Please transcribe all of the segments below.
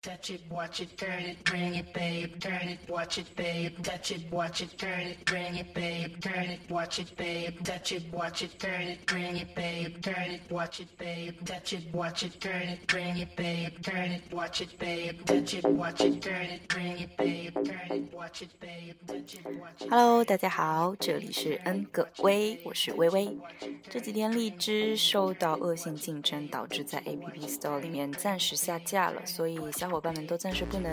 Touch it, watch it, turn it, bring it, babe. Turn it, watch it, babe. Touch it, watch it, turn it, bring it, babe. Turn it, watch it, babe. Touch it, watch it, turn it, bring it, babe. Turn it, watch it, babe. Touch it, watch it, turn it, bring it, babe. Turn it, watch it, babe. Touch it, watch it, turn it, bring it, babe. Turn it, watch it, babe. Touch it, watch it. Hello，大家好，这里是 N 个微，我是微微。这几天荔枝受到恶性竞争，导致在 App Store 里面暂时下架了，所以小 伙伴们都暂时不能，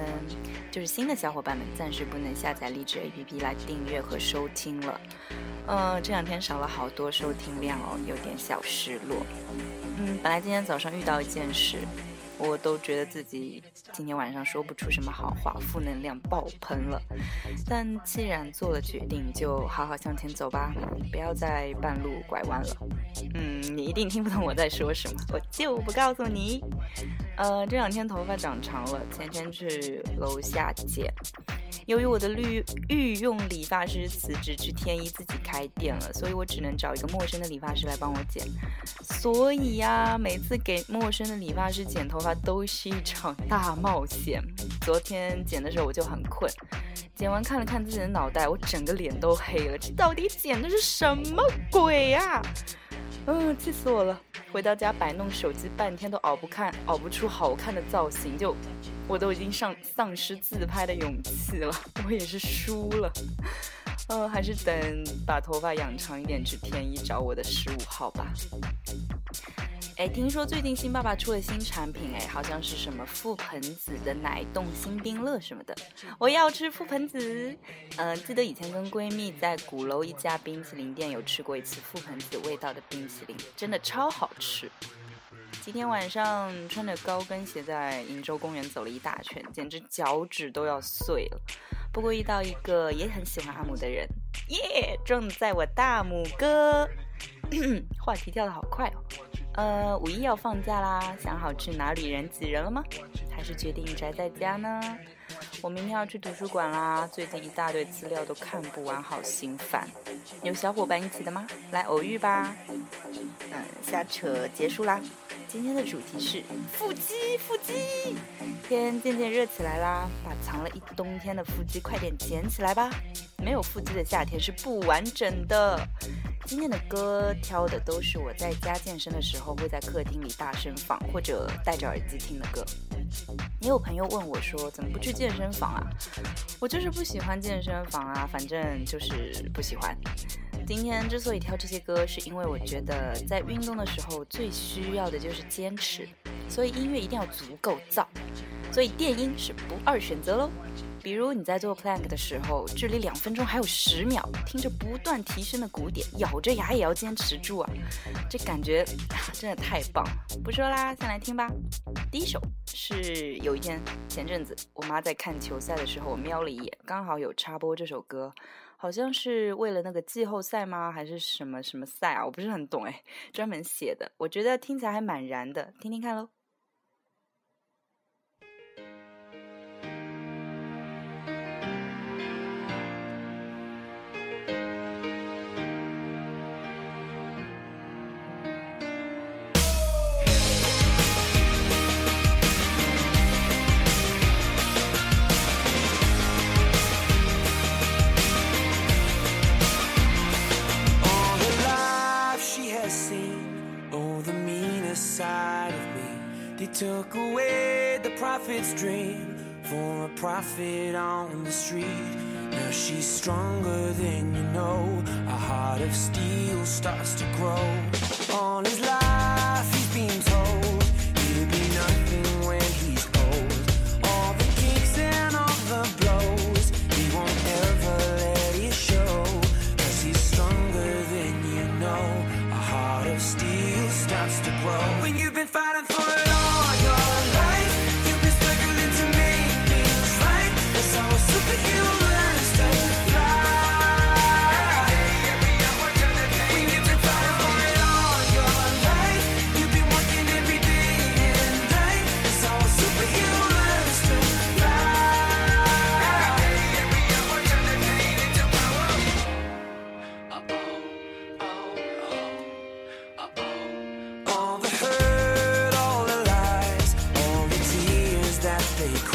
就是新的小伙伴们暂时不能下载荔枝 APP 来订阅和收听了。嗯，这两天少了好多收听量哦，有点小失落。嗯，本来今天早上遇到一件事。我都觉得自己今天晚上说不出什么好话，负能量爆棚了。但既然做了决定，就好好向前走吧，不要在半路拐弯了。嗯，你一定听不懂我在说什么，我就不告诉你。呃，这两天头发长长了，前天去楼下剪。由于我的绿御用理发师辞职去天一自己开店了，所以我只能找一个陌生的理发师来帮我剪。所以呀，每次给陌生的理发师剪头发都是一场大冒险。昨天剪的时候我就很困，剪完看了看自己的脑袋，我整个脸都黑了。这到底剪的是什么鬼呀？嗯，气死我了！回到家摆弄手机半天都熬不看，熬不出好看的造型就。我都已经丧丧失自拍的勇气了，我也是输了，嗯，还是等把头发养长一点去天一找我的十五号吧。哎，听说最近新爸爸出了新产品，哎，好像是什么覆盆子的奶冻新冰乐什么的，我要吃覆盆子。嗯，记得以前跟闺蜜在鼓楼一家冰淇淋店有吃过一次覆盆子味道的冰淇淋，真的超好吃。今天晚上穿着高跟鞋在鄞州公园走了一大圈，简直脚趾都要碎了。不过遇到一个也很喜欢阿姆的人，耶，正在我大拇哥。话题跳得好快哦。呃，五一要放假啦，想好去哪里人挤人了吗？还是决定宅在家呢？我明天要去图书馆啦，最近一大堆资料都看不完，好心烦。有小伙伴一起的吗？来偶遇吧。嗯，瞎扯结束啦。今天的主题是腹肌，腹肌。天渐渐热起来啦，把藏了一冬天的腹肌快点捡起来吧。没有腹肌的夏天是不完整的。今天的歌挑的都是我在家健身的时候会在客厅里大声放或者戴着耳机听的歌。也有朋友问我说，怎么不去健身房啊？我就是不喜欢健身房啊，反正就是不喜欢。今天之所以挑这些歌，是因为我觉得在运动的时候最需要的就是坚持，所以音乐一定要足够燥，所以电音是不二选择喽。比如你在做 plank 的时候，距离两分钟还有十秒，听着不断提升的鼓点，咬着牙也要坚持住啊！这感觉真的太棒了！不说啦，先来听吧。第一首是有一天前阵子我妈在看球赛的时候，我瞄了一眼，刚好有插播这首歌。好像是为了那个季后赛吗？还是什么什么赛啊？我不是很懂哎，专门写的，我觉得听起来还蛮燃的，听听看喽。Took away the prophet's dream for a prophet on the street. Now she's stronger than you know. A heart of steel starts to grow. take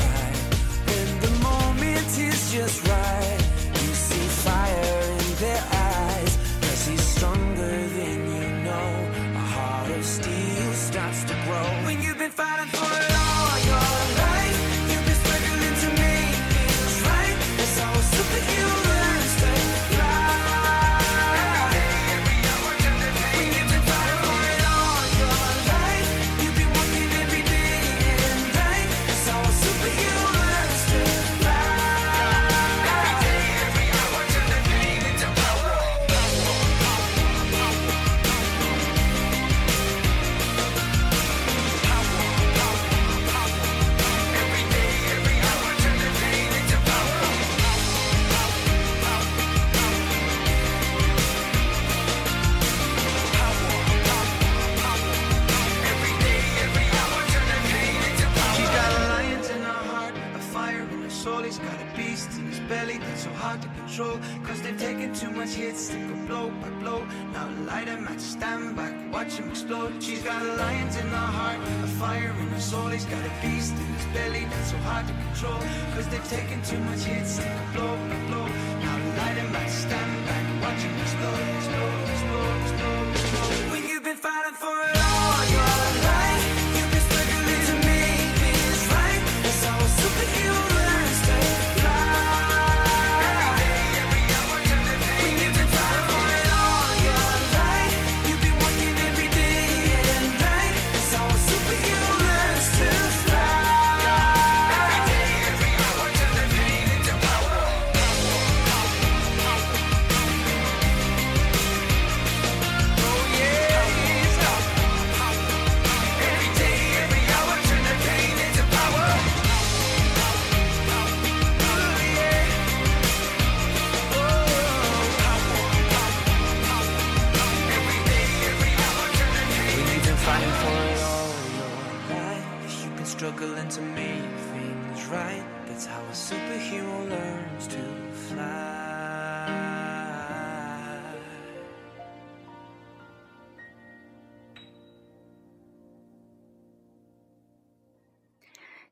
hits, they go blow by blow. Now light him at stand back, watch him explode. She's got lions in her heart, a fire in her soul. He's got a beast in his belly that's so hard to control. Cause they've taken too much hits, they go blow by blow. Now light him at stand back, watch him explode,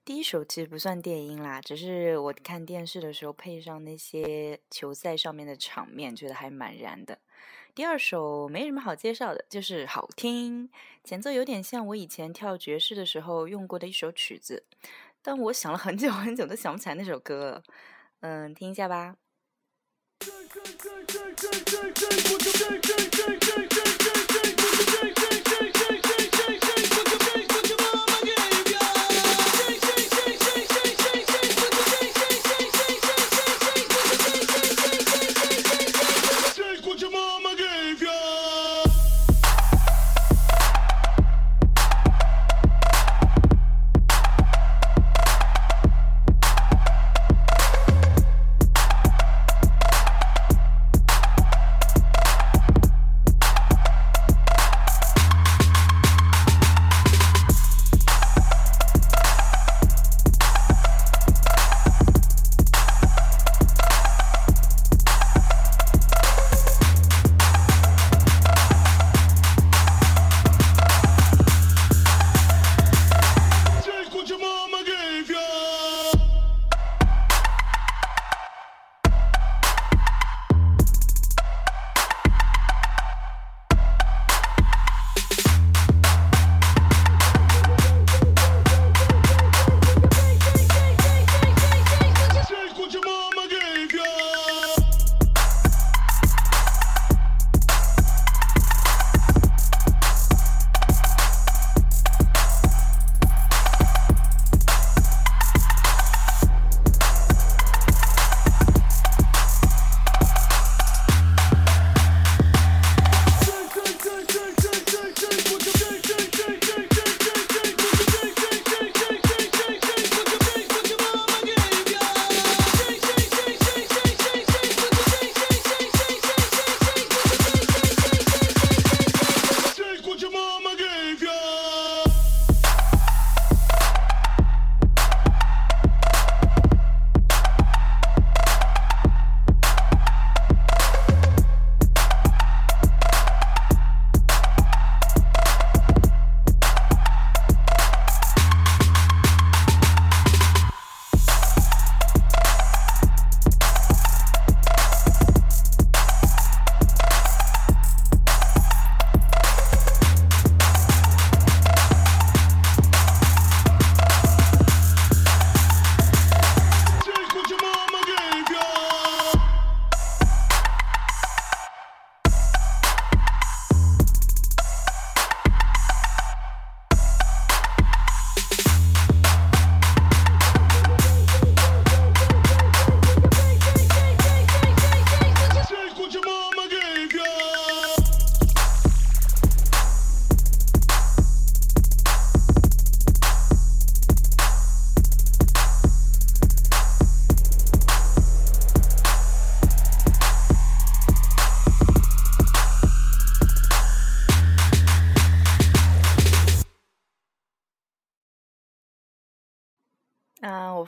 第一首其实不算电音啦，只是我看电视的时候配上那些球赛上面的场面，觉得还蛮燃的。第二首没什么好介绍的，就是好听，前奏有点像我以前跳爵士的时候用过的一首曲子，但我想了很久很久都想不起来那首歌了。嗯，听一下吧。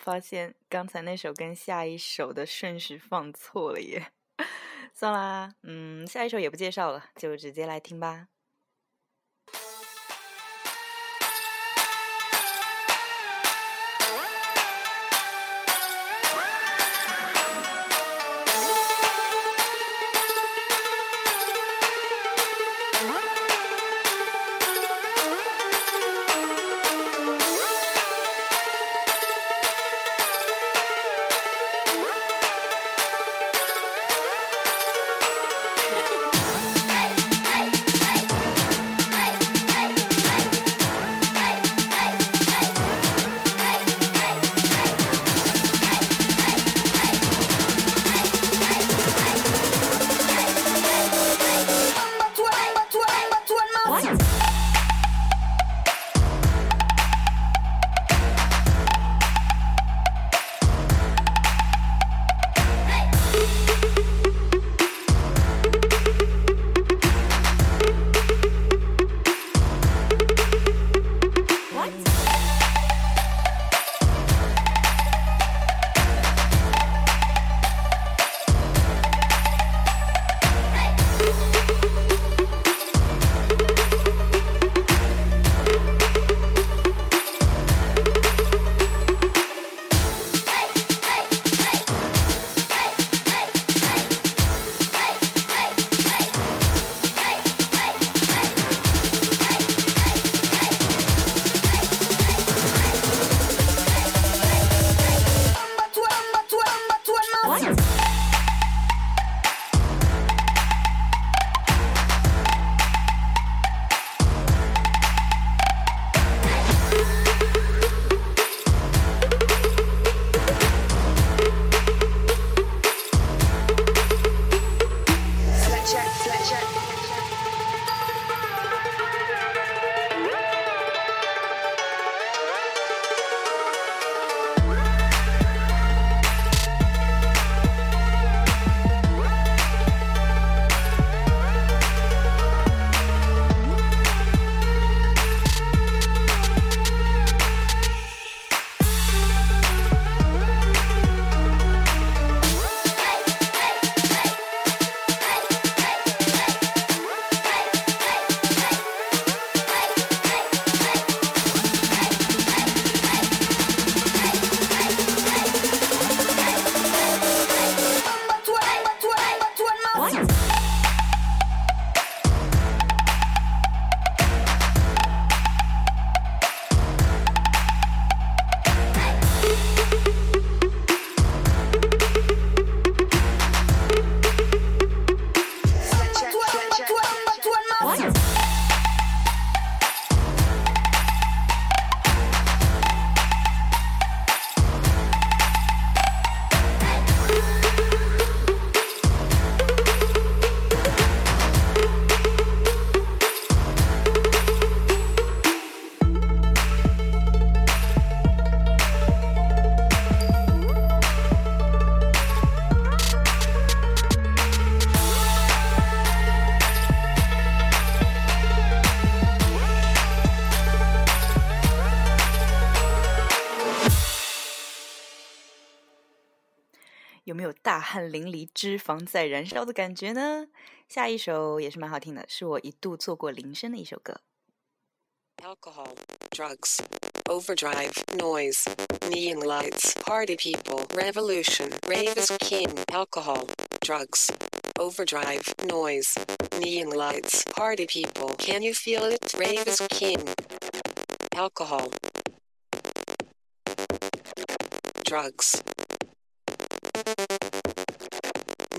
发现刚才那首跟下一首的顺序放错了耶。算啦，嗯，下一首也不介绍了，就直接来听吧。脂肪在燃烧的感觉呢？下一首也是蛮好听的，是我一度做过铃声的一首歌。Alcohol, drugs, overdrive, noise, neon lights, party people, revolution, rave is king. Alcohol, drugs, overdrive, noise, neon lights, party people. Can you feel it? Rave is king. Alcohol, drugs,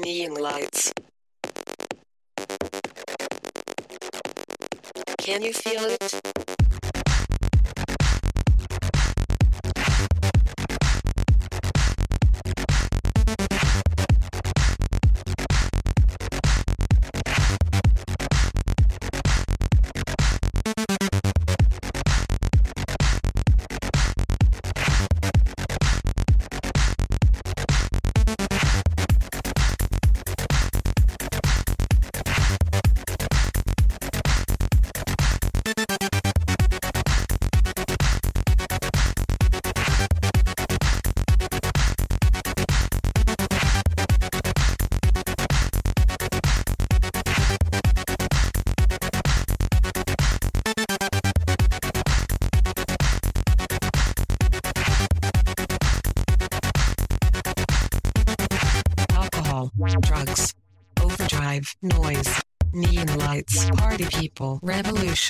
neon lights. Can you feel it?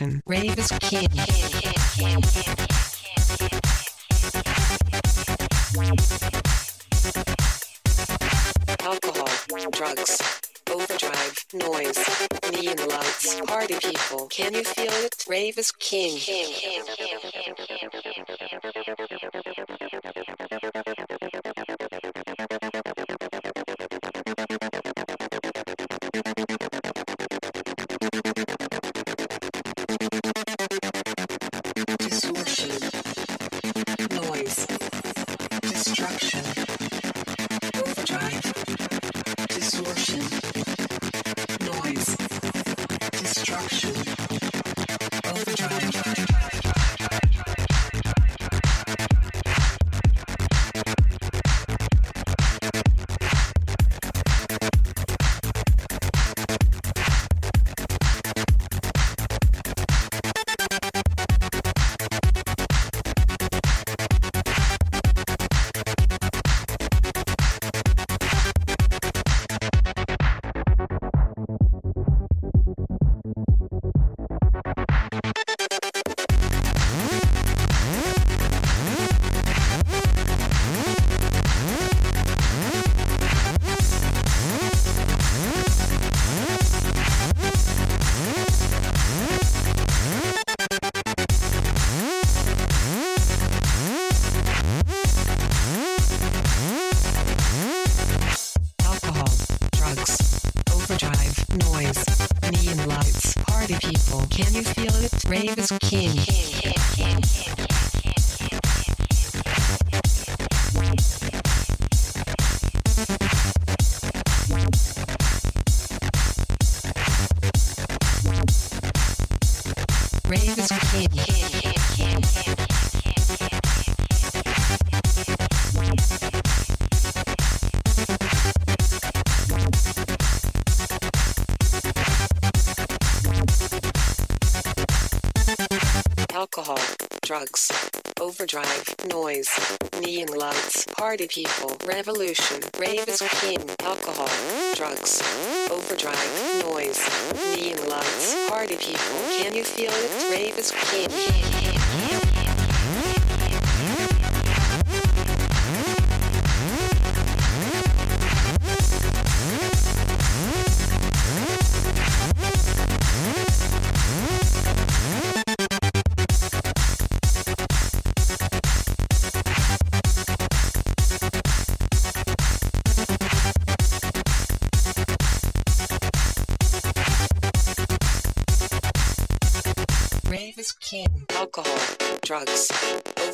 Revolution, rave is king. Alcohol, drugs, overdrive, noise, neon lights, party people. Can you feel it? Rave is king. Distortion, alcohol, drugs, overdrive, noise, neon lights, party people, revolution, rave is king, alcohol, drugs, overdrive, noise, neon lights, party people. Can you feel it? Rave is king.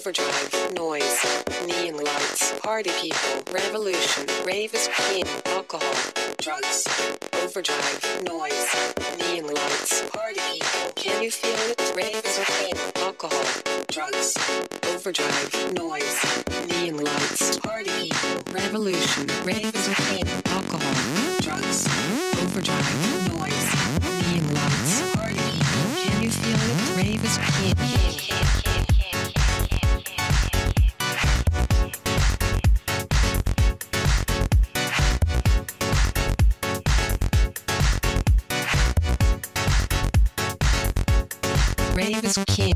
Overdrive, noise, neon lights, party people, revolution. Rave is king. Alcohol, drugs, overdrive, noise, neon lights, party people. Can you feel it? Rave is king. Alcohol, drugs, overdrive, noise, neon lights, party people, revolution. Rave is king.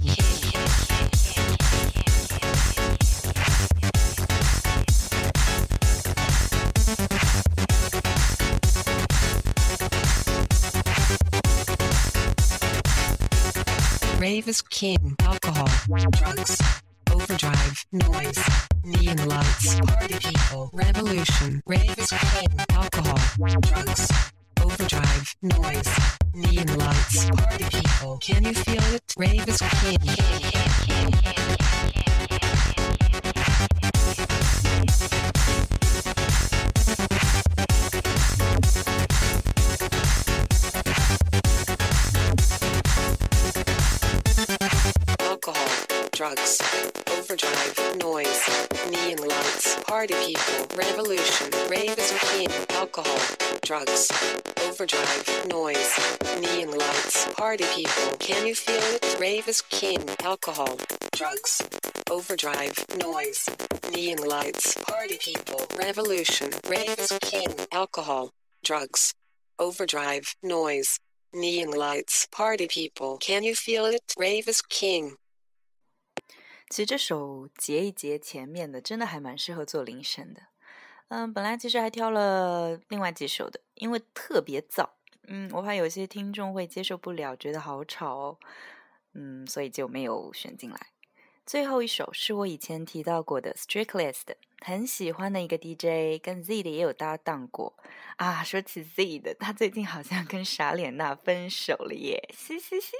Rave king. Alcohol, drugs, overdrive, noise, neon lights, party people, revolution. Rave is king. Alcohol, drugs, overdrive, noise, neon lights, party people. Can you feel it? Rave is king. Party people, revolution, rave is king, alcohol, drugs, overdrive, noise, neon lights, party people, can you feel it? Rave is king, alcohol, drugs, overdrive, noise, neon lights, party people, revolution, rave is king, alcohol, drugs, overdrive, noise, neon lights, party people, can you feel it? Rave is king. 其实这首截一截前面的，真的还蛮适合做铃声的。嗯，本来其实还挑了另外几首的，因为特别燥。嗯，我怕有些听众会接受不了，觉得好吵哦。嗯，所以就没有选进来。最后一首是我以前提到过的 Strictest，很喜欢的一个 DJ，跟 Z 的也有搭档过啊。说起 Z 的，他最近好像跟傻脸娜分手了耶，嘻嘻嘻。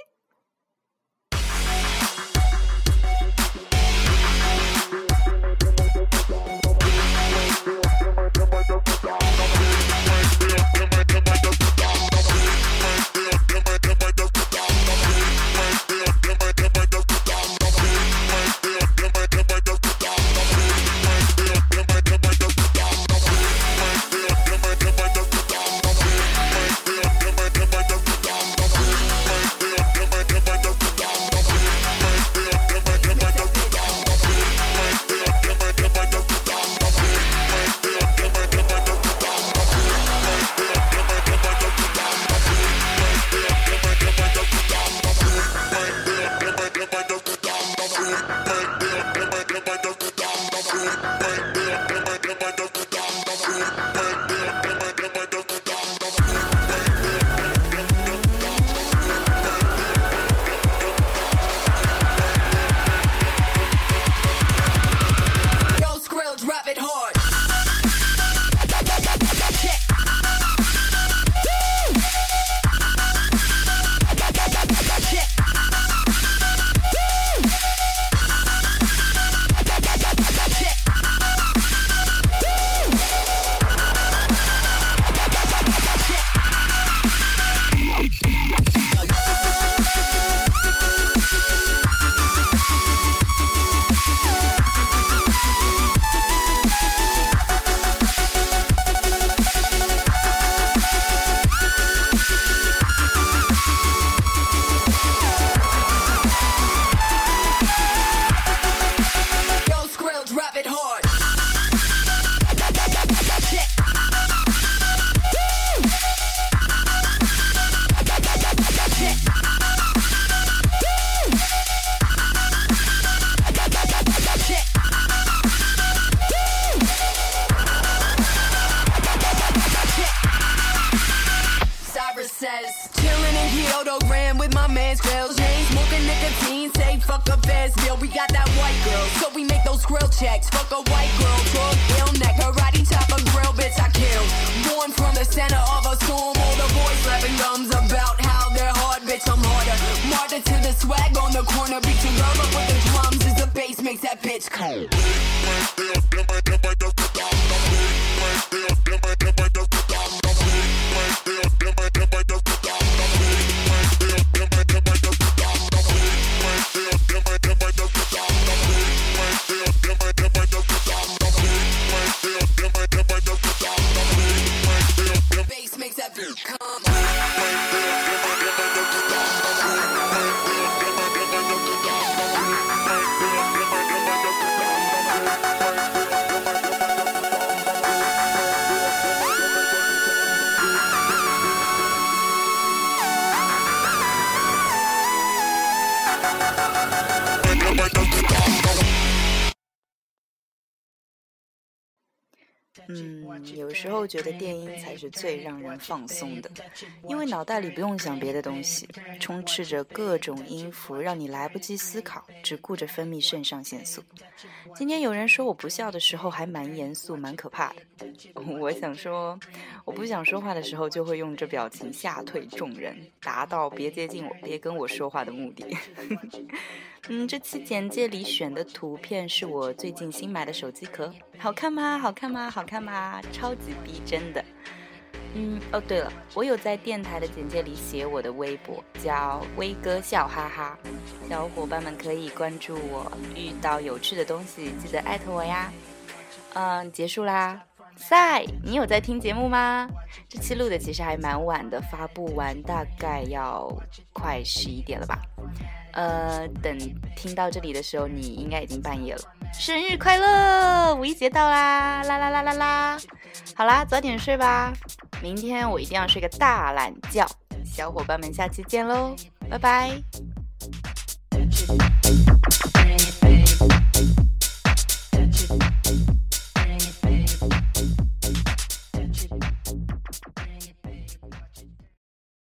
Man's grills. Chain smoking nicotine, say fuck a fast bill. We got that white girl, so we make those grill checks. Fuck a white girl, drug ill neck, karate chop a grill, bitch I kill. Born from the center of a storm, all the boys rapping gums about how they're hard, bitch I'm harder. Martyr to the swag on the corner, beat your girl up with the drums as the bass makes that bitch cold. 有时候觉得电音才是最让人放松的，因为脑袋里不用想别的东西，充斥着各种音符，让你来不及思考，只顾着分泌肾上腺素。今天有人说我不笑的时候还蛮严肃，蛮可怕的。我想说，我不想说话的时候就会用这表情吓退众人，达到别接近我、别跟我说话的目的。嗯，这期简介里选的图片是我最近新买的手机壳，好看吗？好看吗？好看吗？超级逼真的。嗯，哦对了，我有在电台的简介里写我的微博，叫威哥笑哈哈，小伙伴们可以关注我，遇到有趣的东西记得艾特我呀。嗯，结束啦。赛，你有在听节目吗？这期录的其实还蛮晚的，发布完大概要快十一点了吧。呃，等听到这里的时候，你应该已经半夜了。生日快乐，五一节到啦！啦啦啦啦啦！好啦，早点睡吧，明天我一定要睡个大懒觉。小伙伴们，下期见喽，拜拜。